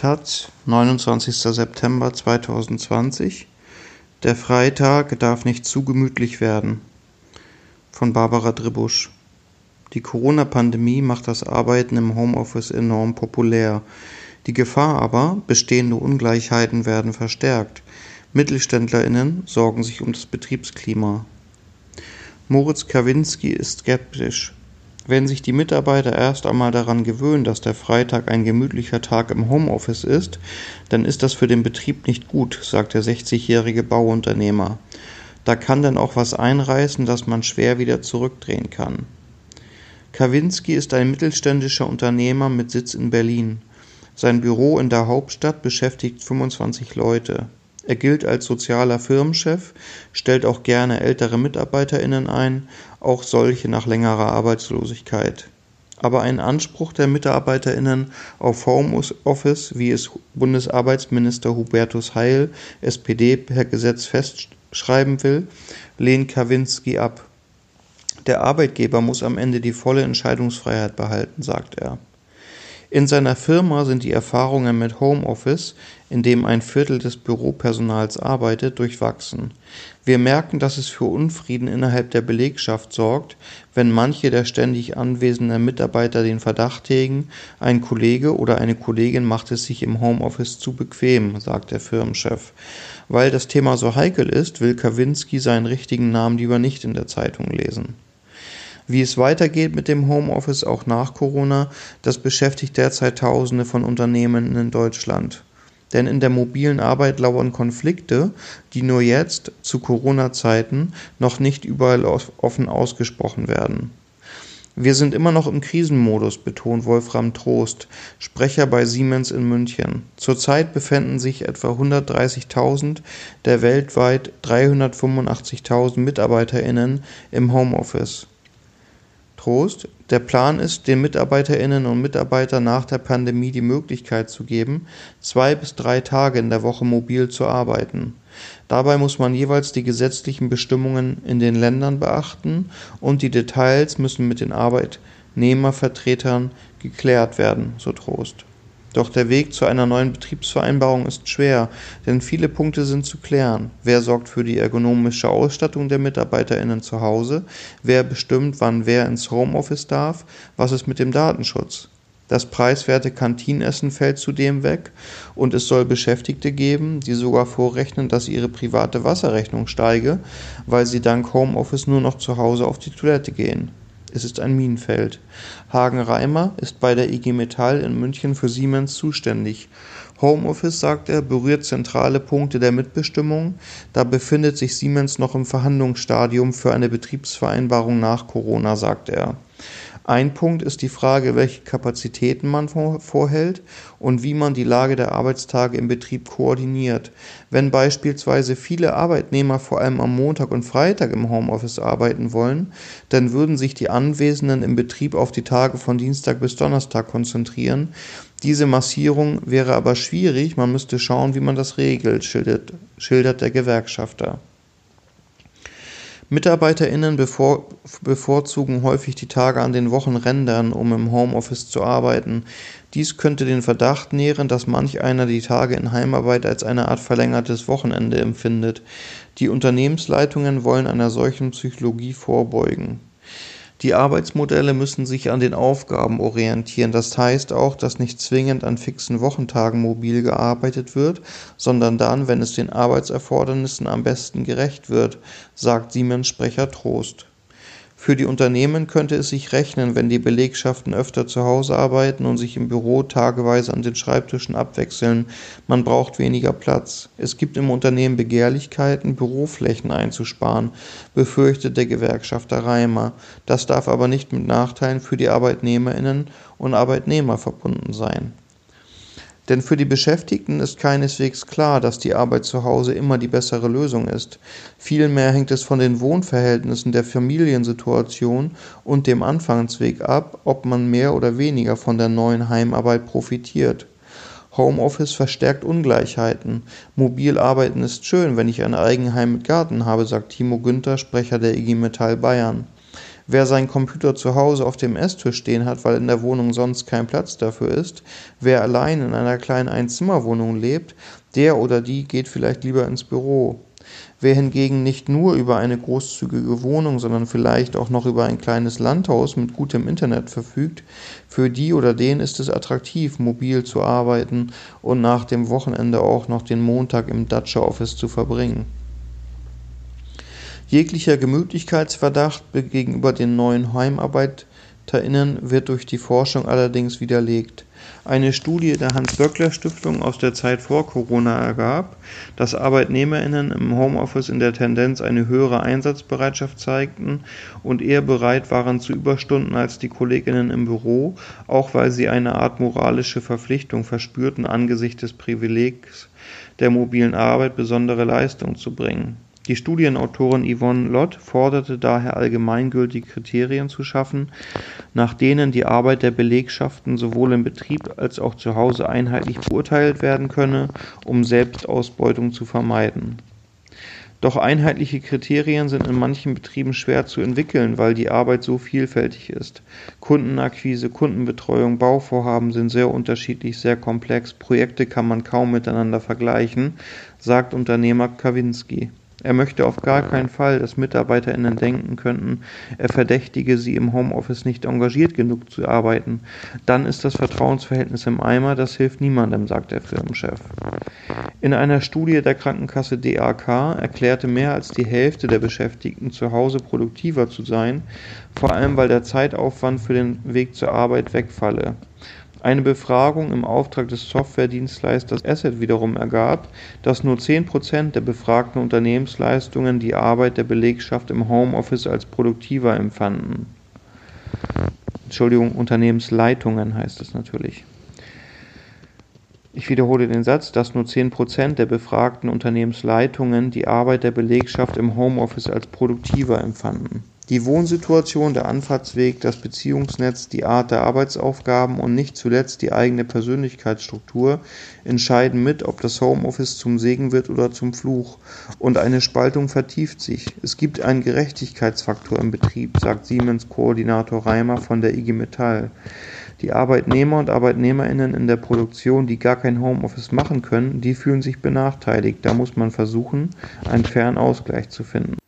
Taz, 29. September 2020. Der Freitag darf nicht zu gemütlich werden. Von Barbara Dribusch. Die Corona-Pandemie macht das Arbeiten im Homeoffice enorm populär. Die Gefahr aber, bestehende Ungleichheiten werden verstärkt. MittelständlerInnen sorgen sich um das Betriebsklima. Moritz Kawinski ist skeptisch. Wenn sich die Mitarbeiter erst einmal daran gewöhnen, dass der Freitag ein gemütlicher Tag im Homeoffice ist, dann ist das für den Betrieb nicht gut, sagt der 60-jährige Bauunternehmer. Da kann dann auch was einreißen, das man schwer wieder zurückdrehen kann. Kawinski ist ein mittelständischer Unternehmer mit Sitz in Berlin. Sein Büro in der Hauptstadt beschäftigt 25 Leute. Er gilt als sozialer Firmenchef, stellt auch gerne ältere MitarbeiterInnen ein, auch solche nach längerer Arbeitslosigkeit. Aber ein Anspruch der MitarbeiterInnen auf Homeoffice, wie es Bundesarbeitsminister Hubertus Heil, SPD, per Gesetz festschreiben will, lehnt Kawinski ab. Der Arbeitgeber muss am Ende die volle Entscheidungsfreiheit behalten, sagt er. In seiner Firma sind die Erfahrungen mit Homeoffice, in dem ein Viertel des Büropersonals arbeitet, durchwachsen. Wir merken, dass es für Unfrieden innerhalb der Belegschaft sorgt, wenn manche der ständig anwesenden Mitarbeiter den Verdacht hegen, ein Kollege oder eine Kollegin macht es sich im Homeoffice zu bequem, sagt der Firmenchef. Weil das Thema so heikel ist, will Kawinski seinen richtigen Namen lieber nicht in der Zeitung lesen. Wie es weitergeht mit dem Homeoffice auch nach Corona, das beschäftigt derzeit Tausende von Unternehmen in Deutschland. Denn in der mobilen Arbeit lauern Konflikte, die nur jetzt, zu Corona-Zeiten, noch nicht überall offen ausgesprochen werden. Wir sind immer noch im Krisenmodus, betont Wolfram Trost, Sprecher bei Siemens in München. Zurzeit befinden sich etwa 130.000 der weltweit 385.000 MitarbeiterInnen im Homeoffice. Trost. Der Plan ist, den Mitarbeiterinnen und Mitarbeitern nach der Pandemie die Möglichkeit zu geben, zwei bis drei Tage in der Woche mobil zu arbeiten. Dabei muss man jeweils die gesetzlichen Bestimmungen in den Ländern beachten und die Details müssen mit den Arbeitnehmervertretern geklärt werden, so Trost. Doch der Weg zu einer neuen Betriebsvereinbarung ist schwer, denn viele Punkte sind zu klären. Wer sorgt für die ergonomische Ausstattung der MitarbeiterInnen zu Hause? Wer bestimmt, wann wer ins Homeoffice darf? Was ist mit dem Datenschutz? Das preiswerte Kantinenessen fällt zudem weg und es soll Beschäftigte geben, die sogar vorrechnen, dass ihre private Wasserrechnung steige, weil sie dank Homeoffice nur noch zu Hause auf die Toilette gehen. Es ist ein Minenfeld. Hagen-Reimer ist bei der IG Metall in München für Siemens zuständig. Homeoffice, sagt er, berührt zentrale Punkte der Mitbestimmung. Da befindet sich Siemens noch im Verhandlungsstadium für eine Betriebsvereinbarung nach Corona, sagt er. Ein Punkt ist die Frage, welche Kapazitäten man vorhält und wie man die Lage der Arbeitstage im Betrieb koordiniert. Wenn beispielsweise viele Arbeitnehmer vor allem am Montag und Freitag im Homeoffice arbeiten wollen, dann würden sich die Anwesenden im Betrieb auf die Tage von Dienstag bis Donnerstag konzentrieren. Diese Massierung wäre aber schwierig, man müsste schauen, wie man das regelt, schildert, schildert der Gewerkschafter. MitarbeiterInnen bevor, bevorzugen häufig die Tage an den Wochenrändern, um im Homeoffice zu arbeiten. Dies könnte den Verdacht nähren, dass manch einer die Tage in Heimarbeit als eine Art verlängertes Wochenende empfindet. Die Unternehmensleitungen wollen einer solchen Psychologie vorbeugen. Die Arbeitsmodelle müssen sich an den Aufgaben orientieren. Das heißt auch, dass nicht zwingend an fixen Wochentagen mobil gearbeitet wird, sondern dann, wenn es den Arbeitserfordernissen am besten gerecht wird, sagt Siemens-Sprecher Trost. Für die Unternehmen könnte es sich rechnen, wenn die Belegschaften öfter zu Hause arbeiten und sich im Büro tageweise an den Schreibtischen abwechseln. Man braucht weniger Platz. Es gibt im Unternehmen Begehrlichkeiten, Büroflächen einzusparen, befürchtet der Gewerkschafter Reimer. Das darf aber nicht mit Nachteilen für die Arbeitnehmerinnen und Arbeitnehmer verbunden sein. Denn für die Beschäftigten ist keineswegs klar, dass die Arbeit zu Hause immer die bessere Lösung ist. Vielmehr hängt es von den Wohnverhältnissen, der Familiensituation und dem Anfangsweg ab, ob man mehr oder weniger von der neuen Heimarbeit profitiert. Homeoffice verstärkt Ungleichheiten. Mobil arbeiten ist schön, wenn ich ein Eigenheim mit Garten habe, sagt Timo Günther, Sprecher der IG Metall Bayern. Wer seinen Computer zu Hause auf dem Esstisch stehen hat, weil in der Wohnung sonst kein Platz dafür ist, wer allein in einer kleinen Einzimmerwohnung lebt, der oder die geht vielleicht lieber ins Büro. Wer hingegen nicht nur über eine großzügige Wohnung, sondern vielleicht auch noch über ein kleines Landhaus mit gutem Internet verfügt, für die oder den ist es attraktiv, mobil zu arbeiten und nach dem Wochenende auch noch den Montag im Dacia Office zu verbringen. Jeglicher Gemütlichkeitsverdacht gegenüber den neuen HeimarbeiterInnen wird durch die Forschung allerdings widerlegt. Eine Studie der Hans-Böckler-Stiftung aus der Zeit vor Corona ergab, dass ArbeitnehmerInnen im Homeoffice in der Tendenz eine höhere Einsatzbereitschaft zeigten und eher bereit waren zu Überstunden als die KollegInnen im Büro, auch weil sie eine Art moralische Verpflichtung verspürten, angesichts des Privilegs der mobilen Arbeit besondere Leistung zu bringen die Studienautorin Yvonne Lott forderte daher allgemeingültige Kriterien zu schaffen, nach denen die Arbeit der Belegschaften sowohl im Betrieb als auch zu Hause einheitlich beurteilt werden könne, um Selbstausbeutung zu vermeiden. Doch einheitliche Kriterien sind in manchen Betrieben schwer zu entwickeln, weil die Arbeit so vielfältig ist. Kundenakquise, Kundenbetreuung, Bauvorhaben sind sehr unterschiedlich, sehr komplex, Projekte kann man kaum miteinander vergleichen, sagt Unternehmer Kawinski. Er möchte auf gar keinen Fall, dass MitarbeiterInnen denken könnten, er verdächtige sie im Homeoffice nicht engagiert genug zu arbeiten. Dann ist das Vertrauensverhältnis im Eimer, das hilft niemandem, sagt der Firmenchef. In einer Studie der Krankenkasse DAK erklärte mehr als die Hälfte der Beschäftigten zu Hause produktiver zu sein, vor allem weil der Zeitaufwand für den Weg zur Arbeit wegfalle. Eine Befragung im Auftrag des Softwaredienstleisters Asset wiederum ergab, dass nur 10 Prozent der befragten Unternehmensleistungen die Arbeit der Belegschaft im Homeoffice als produktiver empfanden. Entschuldigung, Unternehmensleitungen heißt es natürlich. Ich wiederhole den Satz, dass nur 10 Prozent der befragten Unternehmensleitungen die Arbeit der Belegschaft im Homeoffice als produktiver empfanden. Die Wohnsituation, der Anfahrtsweg, das Beziehungsnetz, die Art der Arbeitsaufgaben und nicht zuletzt die eigene Persönlichkeitsstruktur entscheiden mit, ob das Homeoffice zum Segen wird oder zum Fluch. Und eine Spaltung vertieft sich. Es gibt einen Gerechtigkeitsfaktor im Betrieb, sagt Siemens-Koordinator Reimer von der IG Metall. Die Arbeitnehmer und Arbeitnehmerinnen in der Produktion, die gar kein Homeoffice machen können, die fühlen sich benachteiligt. Da muss man versuchen, einen fairen Ausgleich zu finden.